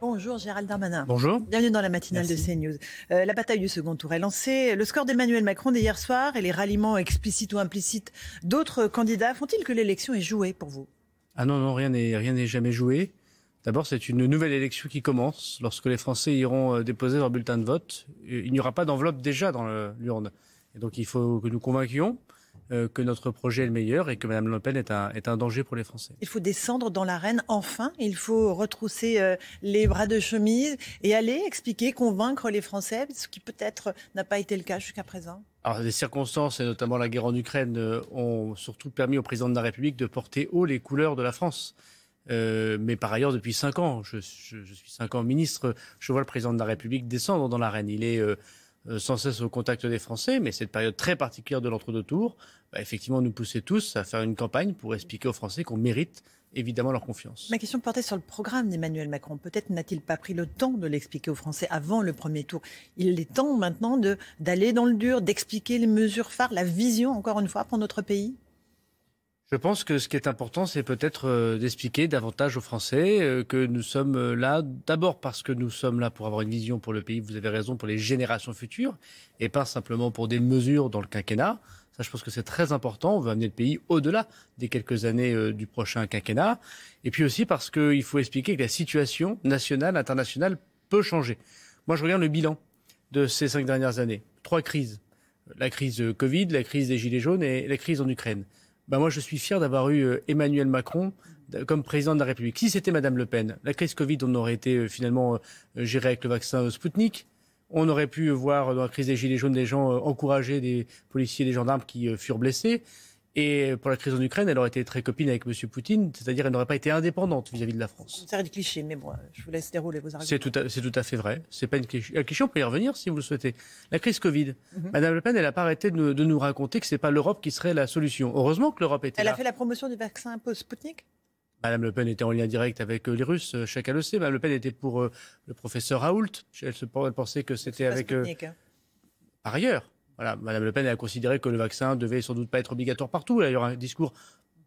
Bonjour Gérald Darmanin. Bonjour. Bienvenue dans la matinale de CNews. Euh, la bataille du second tour est lancée. Le score d'Emmanuel Macron d'hier soir et les ralliements explicites ou implicites d'autres candidats font-ils que l'élection est jouée pour vous? Ah non, non, rien n'est rien n'est jamais joué. D'abord, c'est une nouvelle élection qui commence. Lorsque les Français iront euh, déposer leur bulletin de vote, euh, il n'y aura pas d'enveloppe déjà dans l'urne. Et donc, il faut que nous convainquions que notre projet est le meilleur et que Mme Le Pen est un, est un danger pour les Français. Il faut descendre dans l'arène enfin. Il faut retrousser les bras de chemise et aller expliquer, convaincre les Français, ce qui peut-être n'a pas été le cas jusqu'à présent. Alors, les circonstances, et notamment la guerre en Ukraine, ont surtout permis au président de la République de porter haut les couleurs de la France. Euh, mais par ailleurs, depuis cinq ans, je, je, je, suis cinq ans ministre, je vois le président de la République descendre dans l'arène. Il est euh, euh, sans cesse au contact des Français, mais cette période très particulière de l'entre-deux tours, bah, effectivement, nous pousser tous à faire une campagne pour expliquer aux Français qu'on mérite évidemment leur confiance. Ma question portait sur le programme d'Emmanuel Macron. Peut-être n'a-t-il pas pris le temps de l'expliquer aux Français avant le premier tour. Il est temps maintenant d'aller dans le dur, d'expliquer les mesures phares, la vision, encore une fois, pour notre pays? Je pense que ce qui est important, c'est peut-être euh, d'expliquer davantage aux Français euh, que nous sommes euh, là, d'abord parce que nous sommes là pour avoir une vision pour le pays, vous avez raison, pour les générations futures, et pas simplement pour des mesures dans le quinquennat. Ça, je pense que c'est très important. On veut amener le pays au-delà des quelques années du prochain quinquennat. Et puis aussi parce qu'il faut expliquer que la situation nationale, internationale peut changer. Moi, je regarde le bilan de ces cinq dernières années. Trois crises. La crise Covid, la crise des Gilets jaunes et la crise en Ukraine bah moi je suis fier d'avoir eu euh, Emmanuel Macron comme président de la République. Si c'était Madame Le Pen, la crise Covid, on aurait été euh, finalement euh, géré avec le vaccin Sputnik. On aurait pu voir dans la crise des Gilets jaunes des gens encourager des policiers, des gendarmes qui furent blessés. Et pour la crise en Ukraine, elle aurait été très copine avec M. Poutine, c'est-à-dire elle n'aurait pas été indépendante vis-à-vis de la France. C'est un cliché, mais bon, je vous laisse dérouler vos arguments. C'est tout, à, c'est tout à fait vrai. C'est pas une cliché. cliché. On peut y revenir si vous le souhaitez. La crise Covid. Mhm. Madame Le Pen, elle n'a pas arrêté de nous, de nous raconter que c'est pas l'Europe qui serait la solution. Heureusement que l'Europe était elle là. Elle a fait la promotion du vaccin Sputnik Madame Le Pen était en lien direct avec euh, les Russes, euh, chacun le sait. Madame Le Pen était pour euh, le professeur Raoult. Elle, se, elle pensait que c'était avec. Sputnik, hein. Par ailleurs. Voilà, Madame Le Pen a considéré que le vaccin devait sans doute pas être obligatoire partout. Il y aura un discours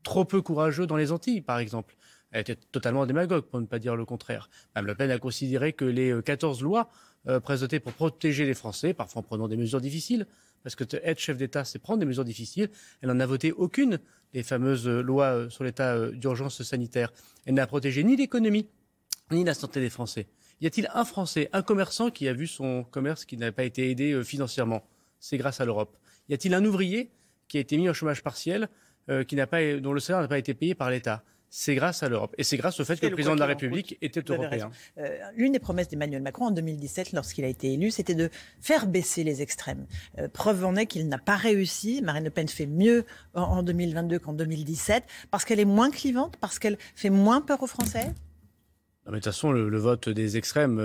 trop peu courageux dans les Antilles, par exemple. Elle était totalement démagogue, pour ne pas dire le contraire. Madame Le Pen a considéré que les 14 euh, lois euh, présentées pour protéger les Français, parfois en prenant des mesures difficiles, parce que être chef d'État, c'est prendre des mesures difficiles. Elle n'en a voté aucune, les fameuses euh, lois sur l'état d'urgence sanitaire. Elle n'a protégé ni l'économie, ni la santé des Français. Y a-t-il un Français, un commerçant qui a vu son commerce qui n'a pas été aidé financièrement? C'est grâce à l'Europe. Y a-t-il un ouvrier qui a été mis au chômage partiel, euh, qui n'a pas, dont le salaire n'a pas été payé par l'État? C'est grâce à l'Europe. Et c'est grâce au fait que le, président de la République était européen. Euh, l'une des promesses d'Emmanuel Macron en 2017, lorsqu'il a été élu, c'était de faire baisser les extrêmes. Euh, preuve en est qu'il n'a pas réussi. Marine Le Pen fait mieux en, 2022 qu'en 2017, parce qu'elle est moins clivante, parce qu'elle fait moins peur aux Français? De toute façon, le, vote des extrêmes,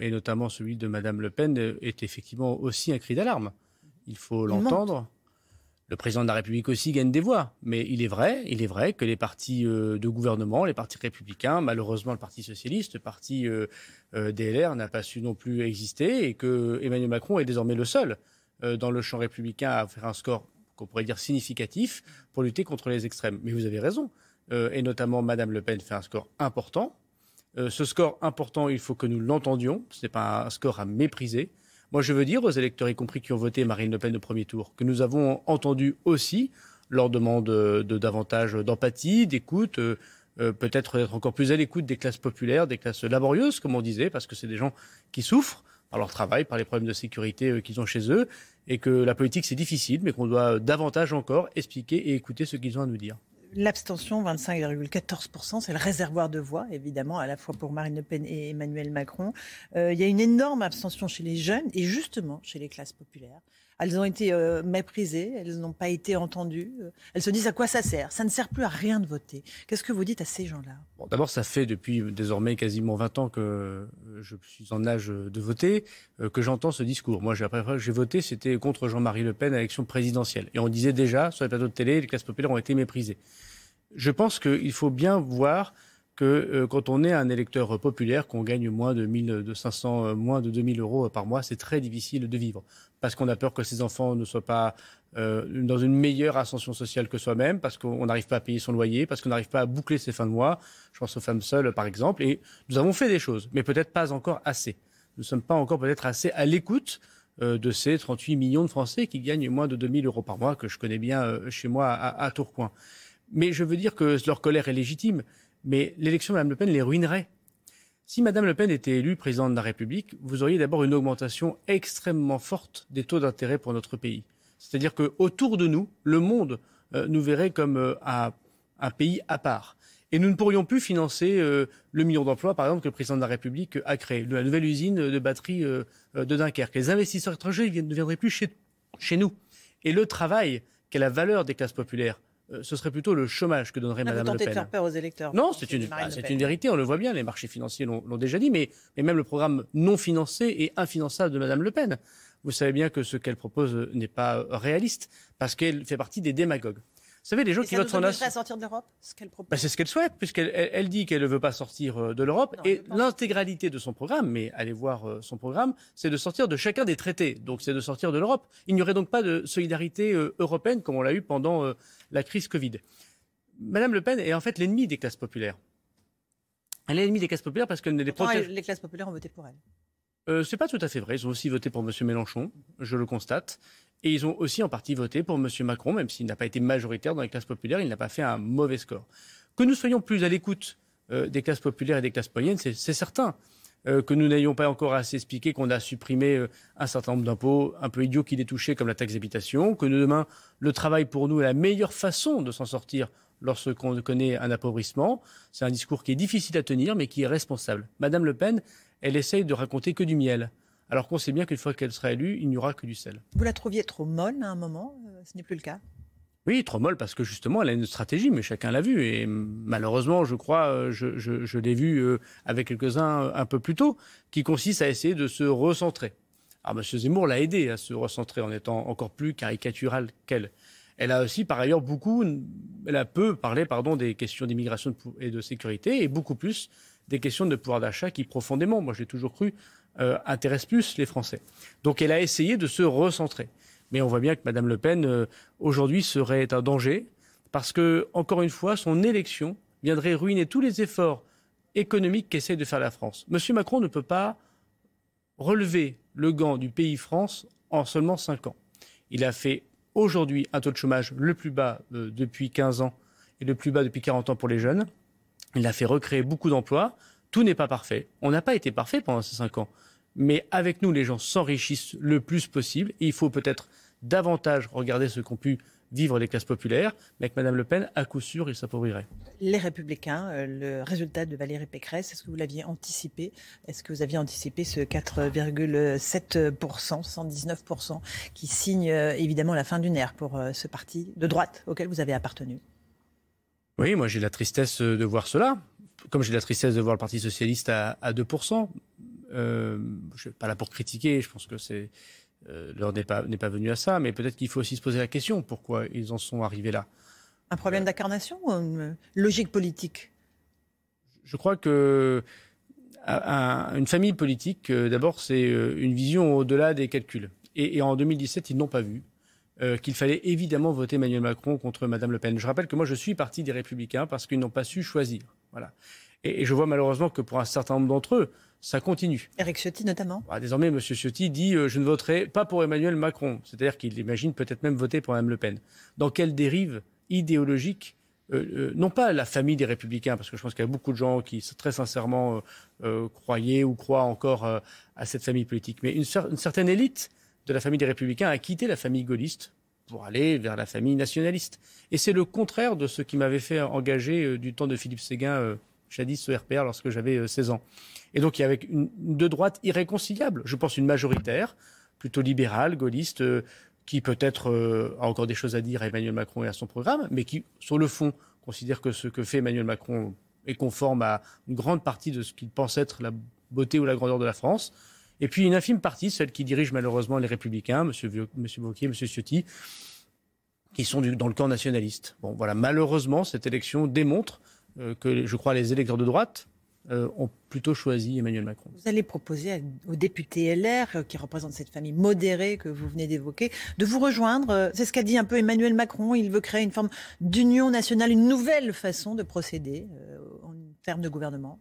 et notamment celui de Madame Le Pen, est effectivement aussi un cri d'alarme il faut l'entendre. Le président de la République aussi gagne des voix, mais il est vrai, il est vrai que les partis euh, de gouvernement, les partis républicains, malheureusement le Parti socialiste, le parti euh, euh, DLR n'a pas su non plus exister et que Emmanuel Macron est désormais le seul dans le champ républicain à faire un score qu'on pourrait dire significatif pour lutter contre les extrêmes. Mais vous avez raison, et notamment Madame Le Pen fait un score important. ce score important, il faut que nous l'entendions. Ce n'est pas un score à mépriser. Moi, je veux dire aux électeurs, y compris qui ont voté Marine Le Pen au premier tour, que nous avons entendu aussi leur demande de, davantage d'empathie, d'écoute, euh, euh, peut-être d'être encore plus à l'écoute des classes populaires, des classes laborieuses, comme on disait, parce que c'est des gens qui souffrent par leur travail, par les problèmes de sécurité euh, qu'ils ont chez eux, et que la politique c'est difficile, mais qu'on doit davantage encore expliquer et écouter ce qu'ils ont à nous dire. L'abstention, 25,14%, c'est le réservoir de voix, évidemment, à la fois pour Marine Le Pen et Emmanuel Macron. Euh, il y a une énorme abstention chez les jeunes et justement chez les classes populaires. Elles ont été euh, méprisées, elles n'ont pas été entendues. Elles se disent à quoi ça sert? Ça ne sert plus à rien de voter. Qu'est-ce que vous dites à ces gens-là? D'abord, ça fait depuis désormais quasiment 20 ans que je suis en âge de voter, que j'entends ce discours. Moi, j'ai voté, c'était contre Jean-Marie Le Pen à l'élection présidentielle. Et on disait déjà, sur les plateaux de télé, les classes populaires ont été méprisées. Je pense qu'il faut bien voir que euh, quand on est un électeur populaire, qu'on gagne moins de 500, euh, moins de 2000 euros par mois, c'est très difficile de vivre. Parce qu'on a peur que ses enfants ne soient pas euh, dans une meilleure ascension sociale que soi-même, parce qu'on n'arrive pas à payer son loyer, parce qu'on n'arrive pas à boucler ses fins de mois. Je pense aux femmes seules, par exemple. Et nous avons fait des choses, mais peut-être pas encore assez. Nous ne sommes pas encore peut-être assez à l'écoute de ces 38 millions de Français qui gagnent moins de 2000 euros par mois, que je connais bien chez moi à, à Tourcoing. Mais je veux dire que leur colère est légitime mais l'élection de Mme Le Pen les ruinerait. Si Mme Le Pen était élue présidente de la République, vous auriez d'abord une augmentation extrêmement forte des taux d'intérêt pour notre pays. C'est-à-dire qu'autour de nous, le monde euh, nous verrait comme euh, un, pays à part. Et nous ne pourrions plus financer euh, le million d'emplois, par exemple, que le président de la République a créé, la nouvelle usine de batterie de Dunkerque. Les investisseurs étrangers ne viendraient plus chez, nous. Et le travail, qui est la valeur des classes populaires, ce serait plutôt le chômage que donnerait Mme Le Pen. de faire peur aux électeurs. Non, c'est une, ah, une, vérité, on le voit bien, les marchés financiers l'ont déjà dit, mais, mais, même le programme non financé et infinançable de Mme Le Pen. Vous savez bien que ce qu'elle propose n'est pas réaliste, parce qu'elle fait partie des démagogues. Vous savez, les gens qui votent son à sortir de l'Europe ce qu'elle propose bah, C'est ce qu'elle souhaite, puisqu'elle elle, dit qu'elle ne veut pas sortir euh, de l'Europe. Et l'intégralité de son programme, mais allez voir euh, son programme, c'est de sortir de chacun des traités. Donc c'est de sortir de l'Europe. Il n'y aurait donc pas de solidarité européenne comme on l'a eu pendant la crise Covid. Madame Le Pen est en fait l'ennemi des classes populaires. Elle est l'ennemi des classes populaires parce qu'elle ne les protège. Les classes populaires ont voté pour elle. Euh, c'est pas tout à fait vrai. Ils ont aussi voté pour M. Mélenchon, je le constate. Et ils ont aussi en partie voté pour M. Macron, même s'il n'a pas été majoritaire dans les classes populaires, il n'a pas fait un mauvais score. Que nous soyons plus à l'écoute euh, des classes populaires et des classes moyennes, c'est certain. Euh, que nous n'ayons pas encore assez expliqué qu'on a supprimé euh, un certain nombre d'impôts un peu idiots qui les touchaient, comme la taxe d'habitation, que demain, le travail pour nous est la meilleure façon de s'en sortir lorsqu'on connaît un appauvrissement. C'est un discours qui est difficile à tenir, mais qui est responsable. Madame Le Pen, elle essaye de raconter que du miel. Alors qu'on sait bien qu'une fois qu'elle sera élue, il n'y aura que du sel. Vous la trouviez trop molle à un moment euh, Ce n'est plus le cas? Oui, trop molle parce que justement, elle a une stratégie, mais chacun l'a vu. Et malheureusement, je crois, euh, je, l'ai vu euh, avec quelques-uns un peu plus tôt, qui consiste à essayer de se recentrer. Alors, M. Zemmour l'a aidé à se recentrer en étant encore plus caricatural qu'elle. Elle a aussi, par ailleurs, beaucoup, elle a peu parlé, pardon, des questions d'immigration et de sécurité, et beaucoup plus des questions de pouvoir d'achat qui, profondément, moi j'ai toujours cru, euh, intéressent plus les Français. Donc elle a essayé de se recentrer. Mais on voit bien que Mme Le Pen, euh, aujourd'hui, serait un danger, parce que, encore une fois, son élection viendrait ruiner tous les efforts économiques qu'essaie de faire la France. M. Macron ne peut pas relever le gant du pays France en seulement 5 ans. Il a fait aujourd'hui un taux de chômage le plus bas euh, depuis 15 ans et le plus bas depuis 40 ans pour les jeunes. Il a fait recréer beaucoup d'emplois. Tout n'est pas parfait. On n'a pas été parfait pendant ces 5 ans. Mais avec nous, les gens s'enrichissent le plus possible. Et il faut peut-être davantage regarder ce qu'ont pu vivre les classes populaires, mais avec Mme Le Pen, à coup sûr, il s'appauvriraient. Les Républicains, euh, le résultat de Valérie Pécresse, est-ce que vous l'aviez anticipé? Est-ce que vous aviez anticipé ce 4,7%, 119%, qui signe euh, évidemment la fin d'une ère pour euh, ce parti de droite auquel vous avez appartenu? Oui, moi j'ai la tristesse de voir cela. Comme j'ai la tristesse de voir le Parti socialiste à, 2%. je ne suis pas là pour critiquer, je pense que c'est euh, l'heure n'est pas, pas venue à ça, mais peut-être qu'il faut aussi se poser la question pourquoi ils en sont arrivés là? Un problème d'incarnation ou une logique politique? Je crois que une famille politique, euh, d'abord, c'est euh, une vision au-delà des calculs. Et, en 2017, ils n'ont pas vu qu'il fallait évidemment voter Emmanuel Macron contre Mme Le Pen. Je rappelle que moi, je suis parti des Républicains parce qu'ils n'ont pas su choisir. Voilà. Et, et, je vois malheureusement que pour un certain nombre d'entre eux, ça continue. Eric Ciotti notamment bah, Désormais, M. Ciotti dit euh, je ne voterai pas pour Emmanuel Macron. C'est-à-dire qu'il imagine peut-être même voter pour Mme Le Pen. Dans quelle dérive idéologique euh, euh, non pas la famille des républicains, parce que je pense qu'il y a beaucoup de gens qui très sincèrement croyaient ou croient encore à cette famille politique, mais une, une, certaine élite de la famille des républicains a quitté la famille gaulliste pour aller vers la famille nationaliste. Et c'est le contraire de ce qui m'avait fait engager du temps de Philippe Séguin, jadis au RPR, lorsque j'avais 16 ans. Et donc, il y avait une, de droite irréconciliable. Je pense une majoritaire, plutôt libérale, gaulliste, euh, qui peut-être a encore des choses à dire à Emmanuel Macron et à son programme, mais qui, sur le fond, considère que ce que fait Emmanuel Macron est conforme à une grande partie de ce qu'il pense être la beauté ou la grandeur de la France. Et puis une infime partie, celle qui dirige malheureusement les Républicains, M. Monsieur Wauquiez, M. Ciotti, qui sont dans le camp nationaliste. Bon, voilà, malheureusement, cette élection démontre euh, que, je crois, les électeurs de droite euh, ont plutôt choisi Emmanuel Macron. Vous allez proposer aux députés LR, euh, qui représentent cette famille modérée que vous venez d'évoquer, de vous rejoindre. C'est ce qu'a dit un peu Emmanuel Macron. Il veut créer une forme d'union nationale, une nouvelle façon de procéder en termes de gouvernement.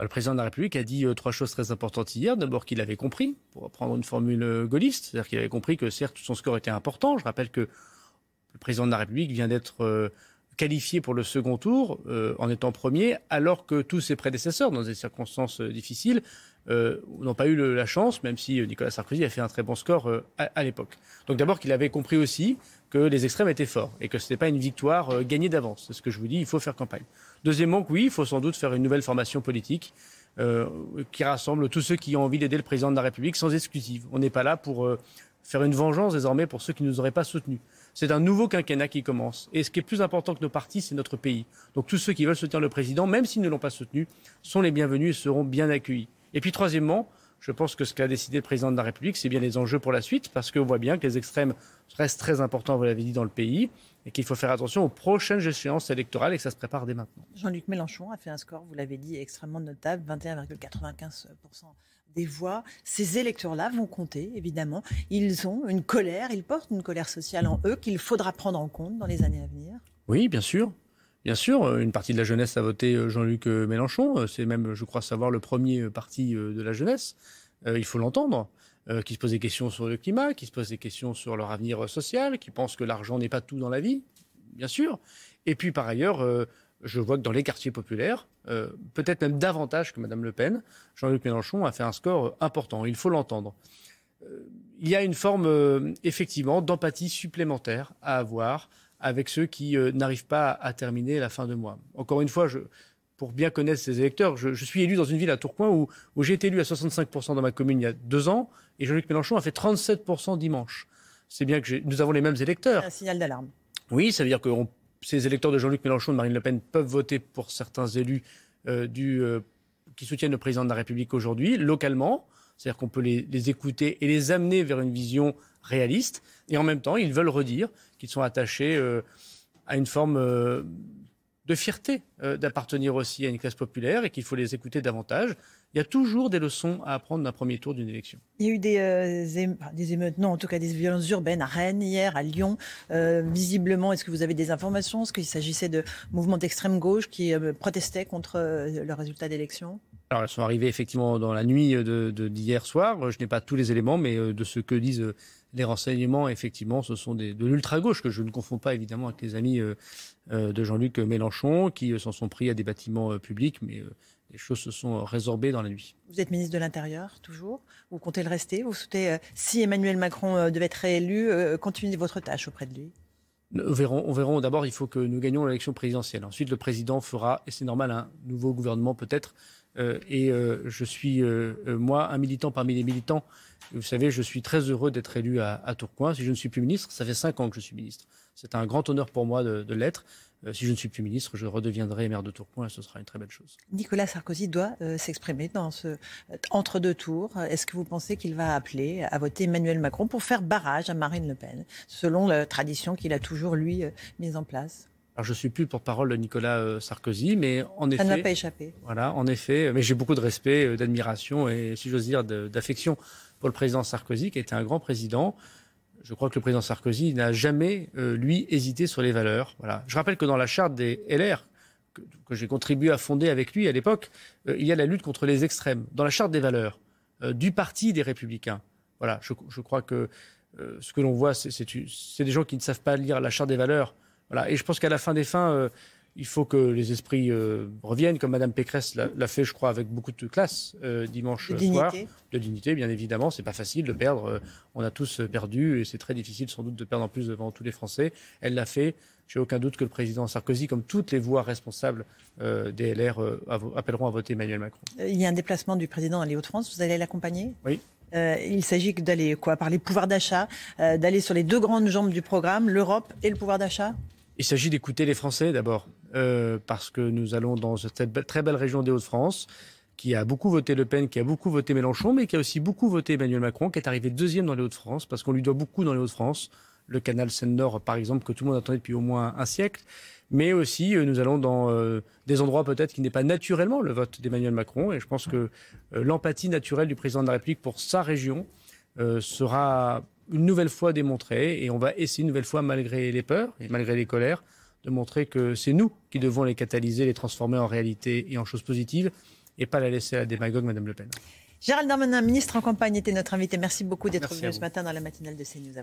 Le président de la République a dit trois choses très importantes hier. D'abord qu'il avait compris, pour prendre une formule gaulliste, c'est-à-dire qu'il avait compris que certes son score était important. Je rappelle que le président de la République vient d'être euh, qualifié pour le second tour euh, en étant premier, alors que tous ses prédécesseurs, dans des circonstances euh, difficiles, n'ont pas eu la chance, même si Nicolas Sarkozy a fait un très bon score à, l'époque. Donc d'abord qu'il avait compris aussi que les extrêmes étaient forts et que ce n'était pas une victoire gagnée d'avance. C'est ce que je vous dis, il faut faire campagne. Deuxièmement, oui, il faut sans doute faire une nouvelle formation politique qui rassemble tous ceux qui ont envie d'aider le président de la République sans exclusive. On n'est pas là pour faire une vengeance désormais pour ceux qui ne nous auraient pas soutenus. C'est un nouveau quinquennat qui commence. Et ce qui est plus important que nos partis, c'est notre pays. Donc tous ceux qui veulent soutenir le président, même s'ils ne l'ont pas soutenu, sont les bienvenus et seront bien accueillis. Et puis troisièmement, je pense que ce qu'a décidé le président de la République, c'est bien les enjeux pour la suite, parce qu'on voit bien que les extrêmes restent très importants, vous l'avez dit, dans le pays, et qu'il faut faire attention aux prochaines échéances électorales et que ça se prépare dès maintenant. Jean-Luc Mélenchon a fait un score, vous l'avez dit, extrêmement notable, 21,95% des voix. Ces électeurs-là vont compter, évidemment. Ils ont une colère, ils portent une colère sociale en eux qu'il faudra prendre en compte dans les années à venir. Oui, bien sûr. Bien sûr, euh, une partie de la jeunesse a voté euh, Jean-Luc euh, Mélenchon. C'est même, je crois savoir, le premier parti de la jeunesse. Il faut l'entendre. Qui se pose des questions sur le climat, qui se pose des questions sur leur avenir social, qui pense que l'argent n'est pas tout dans la vie, bien sûr. Et puis par ailleurs, je vois que dans les quartiers populaires, peut-être même davantage que Mme Le Pen, Jean-Luc Mélenchon a fait un score important. Il faut l'entendre. Il y a une forme, effectivement, d'empathie supplémentaire à avoir avec ceux qui n'arrivent pas à, terminer la fin de mois. Encore une fois, je, pour bien connaître ces électeurs, je, suis élu dans une ville à Tourcoing où, où j'ai été élu à 65% dans ma commune il y a deux ans, et Jean-Luc Mélenchon a fait 37% dimanche. C'est bien que nous avons les mêmes électeurs. Un signal d'alarme. Oui, ça veut dire qu'on ces électeurs de Jean-Luc Mélenchon et de Marine Le Pen peuvent voter pour certains élus euh, du, euh, qui soutiennent le président de la République aujourd'hui, localement. C'est-à-dire qu'on peut les, écouter et les amener vers une vision réaliste. Et en même temps, ils veulent redire qu'ils sont attachés euh, à une forme de fierté d'appartenir aussi à une classe populaire et qu'il faut les écouter davantage il y a toujours des leçons à apprendre d'un premier tour d'une élection. Il y a eu des, euh, des, émeutes, non, en tout cas des violences urbaines à Rennes hier, à Lyon. Euh, visiblement, est-ce que vous avez des informations? Est-ce qu'il s'agissait de mouvements d'extrême gauche qui euh, protestaient contre le résultat d'élection? Alors, elles sont arrivées effectivement dans la nuit d'hier de, soir. Je n'ai pas tous les éléments, mais de ce que disent les renseignements, effectivement, ce sont des, de l'ultra-gauche, que je ne confonds pas évidemment avec les amis de Jean-Luc Mélenchon, qui s'en sont pris à des bâtiments publics, mais les choses se sont résorbées dans la nuit. Vous êtes ministre de l'Intérieur, toujours. Vous comptez le rester? Vous souhaitez, euh, si Emmanuel Macron euh, devait être réélu, euh, continuer votre tâche auprès de lui? On verra. on verra. D'abord, il faut que nous gagnions l'élection présidentielle. Ensuite, le président fera, et c'est normal, un nouveau gouvernement peut-être. Et je suis, moi, un militant parmi les militants. Vous savez, je suis très heureux d'être élu à, Tourcoing. Si je ne suis plus ministre, ça fait cinq ans que je suis ministre. C'est un grand honneur pour moi de l'être. Euh, si je ne suis plus ministre, je redeviendrai maire de Tourcoing et ce sera une très belle chose. Nicolas Sarkozy doit euh, s'exprimer dans ce euh, entre-deux tours. Est-ce que vous pensez qu'il va appeler à voter Emmanuel Macron pour faire barrage à Marine Le Pen, selon la tradition qu'il a toujours, lui, mise en place? Alors, je suis plus porte-parole de Nicolas Sarkozy, mais en effet. Ça ne m'a pas échappé. Voilà, en effet. Mais j'ai beaucoup de respect, d'admiration et, si j'ose dire, d'affection pour le président Sarkozy, qui était un grand président je crois que le président Sarkozy n'a jamais, euh, lui, hésité sur les valeurs. Voilà. Je rappelle que dans la charte des LR, que, j'ai contribué à fonder avec lui à l'époque, euh, il y a la lutte contre les extrêmes. Dans la charte des valeurs euh, du parti des Républicains. Voilà, je, je crois que ce que l'on voit, c'est des gens qui ne savent pas lire la charte des valeurs. Voilà. Et je pense qu'à la fin des fins, il faut que les esprits euh, reviennent, comme Madame Pécresse l'a fait, je crois, avec beaucoup de classe euh, dimanche soir. De dignité, bien évidemment. C'est pas facile de perdre. Euh, on a tous perdu et c'est très difficile sans doute de perdre en plus devant tous les Français. Elle l'a fait. J'ai aucun doute que le président Sarkozy, comme toutes les voix responsables des LR, appelleront à voter Emmanuel Macron. Il y a un déplacement du président dans les Hauts-de-France. Vous allez l'accompagner? Oui. Euh, il s'agit d'aller quoi? Parler pouvoir d'achat, euh, d'aller sur les deux grandes jambes du programme, l'Europe et le pouvoir d'achat? Il s'agit d'écouter les Français d'abord, euh, parce que nous allons dans cette très belle région des Hauts-de-France qui a beaucoup voté Le Pen, qui a beaucoup voté Mélenchon, mais qui a aussi beaucoup voté Emmanuel Macron, qui est arrivé deuxième dans les Hauts-de-France, parce qu'on lui doit beaucoup dans les Hauts-de-France. Le canal Seine-Nord, par exemple, que tout le monde attendait depuis au moins un siècle. Mais aussi, nous allons dans des endroits peut-être qui n'est pas naturellement le vote d'Emmanuel Macron. Et je pense que l'empathie naturelle du président de la République pour sa région sera une nouvelle fois démontrée. Et on va essayer une nouvelle fois, malgré les peurs et malgré les colères, de montrer que c'est nous qui devons les catalyser, les transformer en réalité et en choses positives, et pas la laisser à la démagogue, Madame Le Pen. Gérald Darmanin, ministre en campagne, était notre invité. Merci beaucoup d'être venu ce matin dans la matinale de CNews.